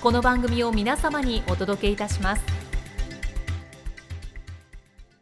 この番組を皆様にお届けいたします。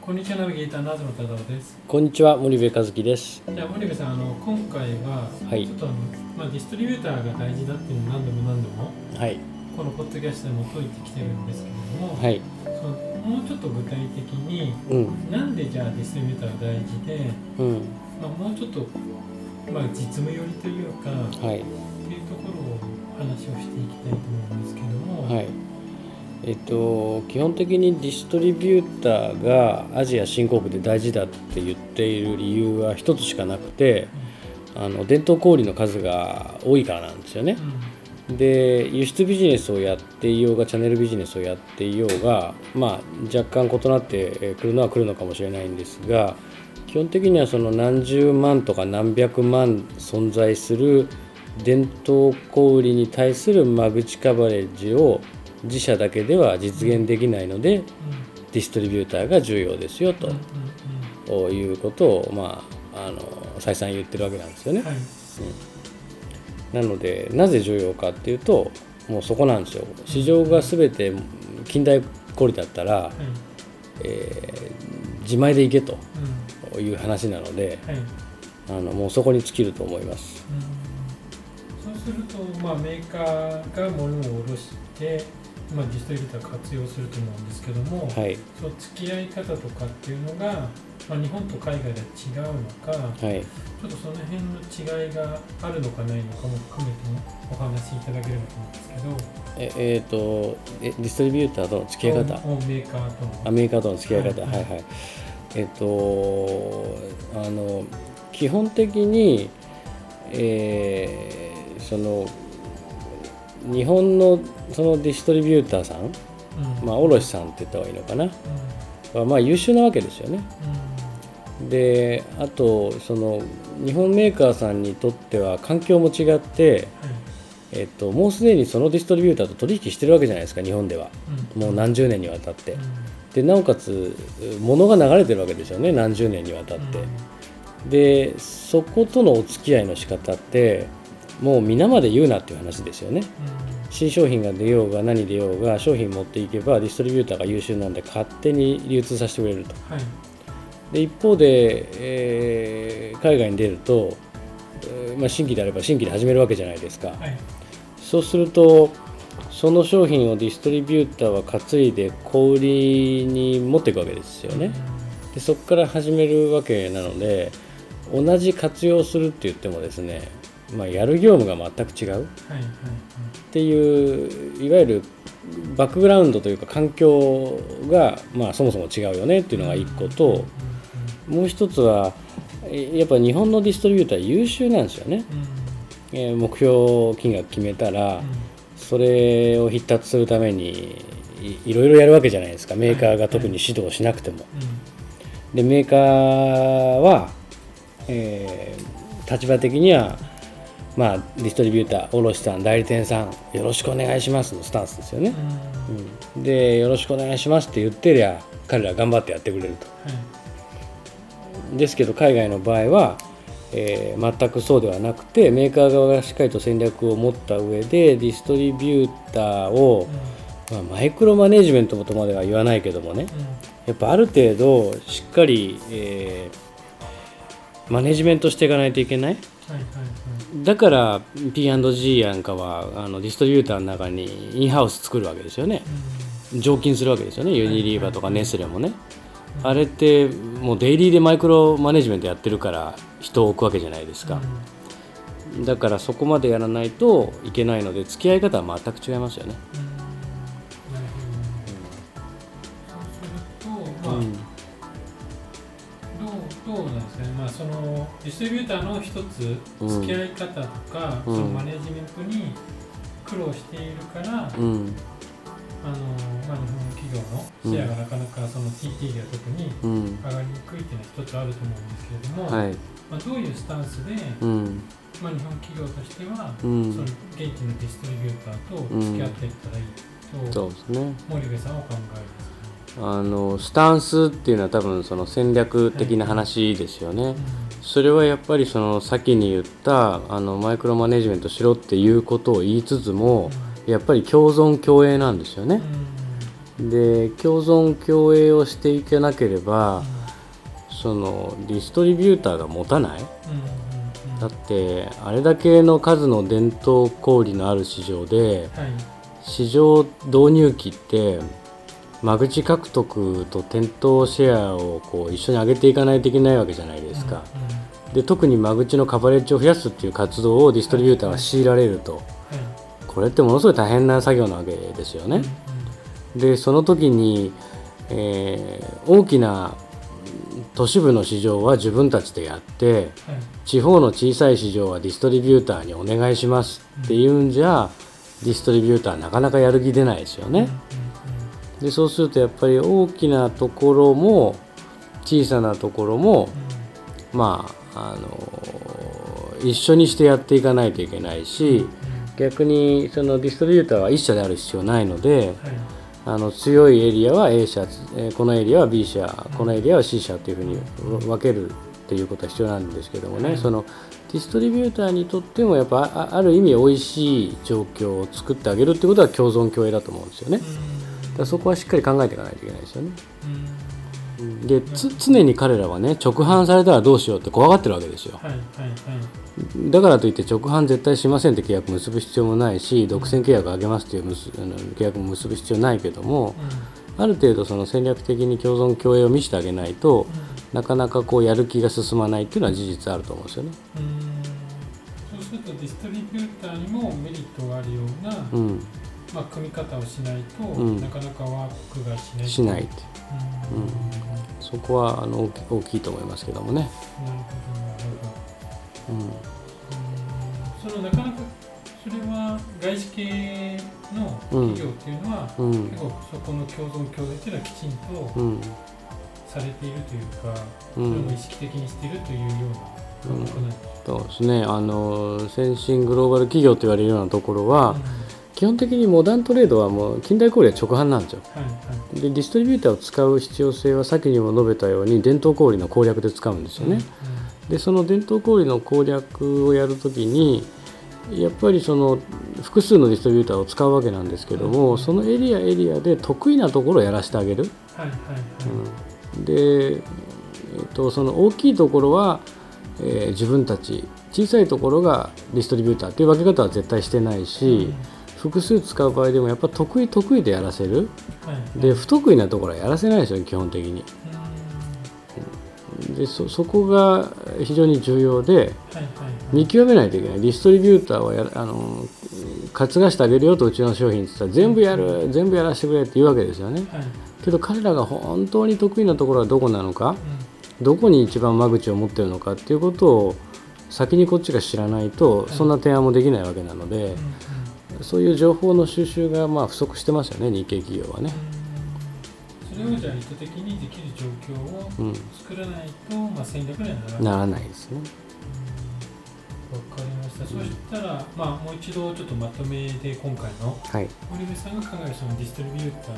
こんにちはナビゲーターナズの忠夫です。こんにちは森部和樹です。じゃあ森部さんあの今回ははい。ちょっとあの、まあ、ディストリビューターが大事だっていうのを何度も何度もはい。このポッドキャストでも解いてきてるんですけれども、はい。そのもうちょっと具体的にうん。なんでじゃあディストリビューターが大事で、うん。まあ、もうちょっと、まあ、実務寄りというか、はい話をしていきたいと思うんですけども、はい。えっと基本的にディストリビューターがアジア新興国で大事だって言っている理由は一つしかなくてあの伝統小売の数が多いからなんですよね。で輸出ビジネスをやっていようがチャンネルビジネスをやっていようが、まあ、若干異なってくるのは来るのかもしれないんですが基本的にはその何十万とか何百万存在する伝統小売に対する間口カバレッジを自社だけでは実現できないのでディストリビューターが重要ですようんうんということを、まあ、あの再三言ってるわけなんですよね。うん。はいなのでなぜ重要かっていうともうそこなんですよ。市場が全て近代小売だったら、はい。えー自前で行けとうん。いう話なのではい。あのもうそこに尽きると思います。そうすると、まあ、メーカーが物を卸して、まあ、ディストリビューター活用すると思うんですけども、はい、そう付き合い方とかっていうのが、まあ、日本と海外で違うのか、はい、ちょっとその辺の違いがあるのかないのかも含めてもお話しいただければと思うんですけどええーとえディストリビューターとの付き合い方？メーカーとの。アメリカとの付き合い方、ははいいはい。えっ、とあの基本的に、えーその日本のそのディストリビューターさん、うん。まあ、卸さんって言った方がいいのかな。うん。はまあ優秀なわけですよね。であとその日本メーカーさんにとっては環境も違って、はい。えっと、もうすでにそのディストリビューターと取引してるわけじゃないですか日本では。うん。もう何十年にわたって。うん。でなおかつ物が流れてるわけですよね何十年にわたって。でそことのお付き合いの仕方ってもう皆まで言うなっていう話ですよね。新商品が出ようが何出ようが商品持っていけばディストリビューターが優秀なんで勝手に流通させてくれると。はい。で一方で、えー海外に出ると、えーまあ、新規であれば新規で始めるわけじゃないですか、はい。そうするとその商品をディストリビューターは担いで小売りに持っていくわけですよね。でそこから始めるわけなので同じ活用するって言ってもですね、まあ、やる業務が全く違う。っていういわゆるバックグラウンドというか環境が、まあ、そもそも違うよね。っていうのが一個ともう一つはえやっぱ日本のディストリビューター優秀なんですよね、え目標金額決めたらそれを必達するためにいいろいろやるわけじゃないですか。メーカーが特に指導しなくても。でメーカーは、えー立場的には、まあ、ディストリビューター卸さん代理店さんよろしくお願いしますのスタンスですよね。うん。でよろしくお願いしますって言ってりゃ彼ら頑張ってやってくれると。ですけど海外の場合は、えー全くそうではなくてメーカー側がしっかりと戦略を持った上でディストリビューターを、まあ、マイクロマネジメントとまでは言わないけどもね。やっぱある程度しっかり、えーマネジメントしていかないといけない？だから P&G なんかはあのディストリビューターの中にインハウス作るわけですよね。常勤するわけですよね。ユニリーバーとかネスレもね、あれってもうデイリーでマイクロマネジメントやってるから人を置くわけじゃないですか、だからそこまでやらないといけないので付き合い方は全く違いますよね。のディストリビューターの一つうん付き合い方とか、うん。そのマネジメントに苦労しているから、うん。あのまあ、日本企業のシェアがなかなかその TT では特にうん。上がりにくいっていうのは一つあると思うんですけれども、はい。まあ、どういうスタンスで、うん。まあ、日本企業としては、うん。その現地のディストリビューターと付き合っていったらいいと、そうですね。森部さんはお考えです。あのスタンスっていうのは多分その戦略的な話ですよね、それはやっぱりその先に言ったあのマイクロマネジメントしろっていうことを言いつつもやっぱり共存共栄なんですよね。で共存共栄をしていけなければそのディストリビューターが持たない。だってあれだけの数の伝統小売のある市場ではい。市場導入期って間口獲得と店頭シェアをこう一緒に上げていかないといけないわけじゃないですか、で特に間口のカバレッジを増やすっていう活動をディストリビューターが強いられると。はいこれってものすごい大変な作業なわけですよね、でその時に、えー大きな都市部の市場は自分たちでやってはい地方の小さい市場はディストリビューターにお願いしますっていうんじゃディストリビューターなかなかやる気出ないですよね。でそうするとやっぱり大きなところも小さなところもまああの一緒にしてやっていかないといけないし逆にそのディストリビューターは一社である必要ないのではい。あの強いエリアは A 社、えーこのエリアは B 社このエリアは C 社というふうに分けるっていうことは必要なんですけどもね、はい。そのディストリビューターにとってもやっぱあある意味美味しい状況を作ってあげるってことは共存共栄だと思うんですよね。だそこはしっかり考えていかないといけないですよね。でつ常に彼らはね直販されたらどうしようって怖がってるわけですよ。はいはいはい。だからといって直販絶対しませんって契約結ぶ必要もないし独占契約あげますっていうあの契約も結ぶ必要ないけどもある程度その戦略的に共存共栄を見せてあげないとなかなかこうやる気が進まないっていうのは事実あると思うんですよね。そうするとディストリビューターにもメリットがあるような、うん、まあ、組み方をしないと、うん。なかなかワークがしない。しないって。うん。うん。そこはあの大き大きいと思いますけどもね。なるほどなるほど。うん。うん。そのなかなかそれは外資系の企業っていうのは、うん。結構そこの共存共栄っていうのはきちんとうん。されているというか、うそれもん意識的にしているというような感覚なんそうですね。あの先進グローバル企業と言われるようなところは、基本的にモダントレードはもう近代小売は直販なんですよ。はいはい。でディストリビューターを使う必要性は先にも述べたように伝統小売の攻略で使うんですよね、でその伝統小売の攻略をやるときにやっぱりその複数のディストリビューターを使うわけなんですけどもそのエリアエリアで得意なところをやらせてあげる、はいはいはい。うん。で、えっとその大きいところは、えー自分たち。小さいところがディストリビューターっていう分け方は絶対してないし、複数使う場合でもやっぱ得意得意でやらせる。はい。はいで不得意なところはやらせないですよね基本的に。でそそこが非常に重要で見極めないといけない。ディストリビューターはやあの担がしてあげるよとうちの商品って言ったら全部やる全部やらせてくれって言うわけですよね。はい。けど彼らが本当に得意なところはどこなのかうん。どこに一番間口を持ってるのかっていうことを先にこっちが知らないとそんな提案もできないわけなのでそういう情報の収集がまあ不足してますよね日系企業はね。それをじゃあ意図的にできる状況をうん、作らないと、まあ、戦略にはならない。ならないですね。わかりました。そしたら、まあ、もう一度ちょっとまとめで今回のはい。堀部さんが考えるそのディストリビューター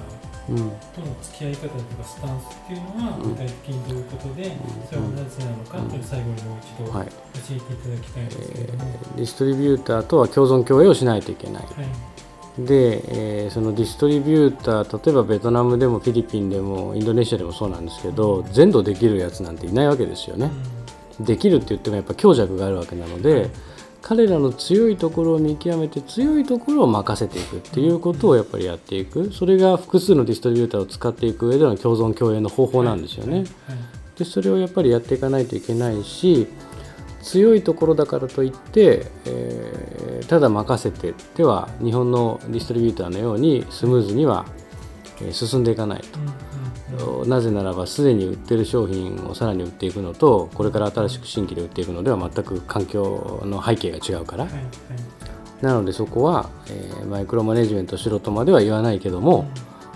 うんとの付き合い方とかスタンスっていうのはうん具体的にどういうことで、それはなぜなのかっていうのを最後にもう一度教はいえていただきたいんですけれども。ディストリビューターとは共存共栄をしないといけない。はい。で、えーそのディストリビューター例えばベトナムでもフィリピンでもインドネシアでもそうなんですけど全土できるやつなんていないわけですよね。できるって言ってもやっぱ強弱があるわけなので彼らの強いところを見極めて強いところを任せていくっていうことをやっぱりやっていくそれが複数のディストリビューターを使っていく上での共存共栄の方法なんですよね。でそれをやっぱりやっていかないといけないし強いところだからといって、えー、ただ任せてでは日本のディストリビューターのようにスムーズには進んでいかないと。なぜならばすでに売ってる商品をさらに売っていくのとこれから新しく新規で売っていくのでは全く環境の背景が違うから、はいはい、なのでそこは、えー、マイクロマネジメントしろとまでは言わないけども、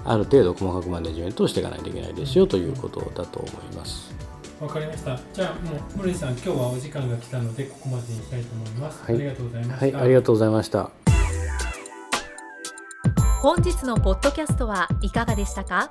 うん、ある程度細かくマネジメントをしていかないといけないですよということだと思います。わかりました。じゃあもう森さん今日はお時間が来たのでここまでにしたいと思います。はい、ありがとうございました。はい、ありがとうございました。本日のポッドキャストはいかがでしたか？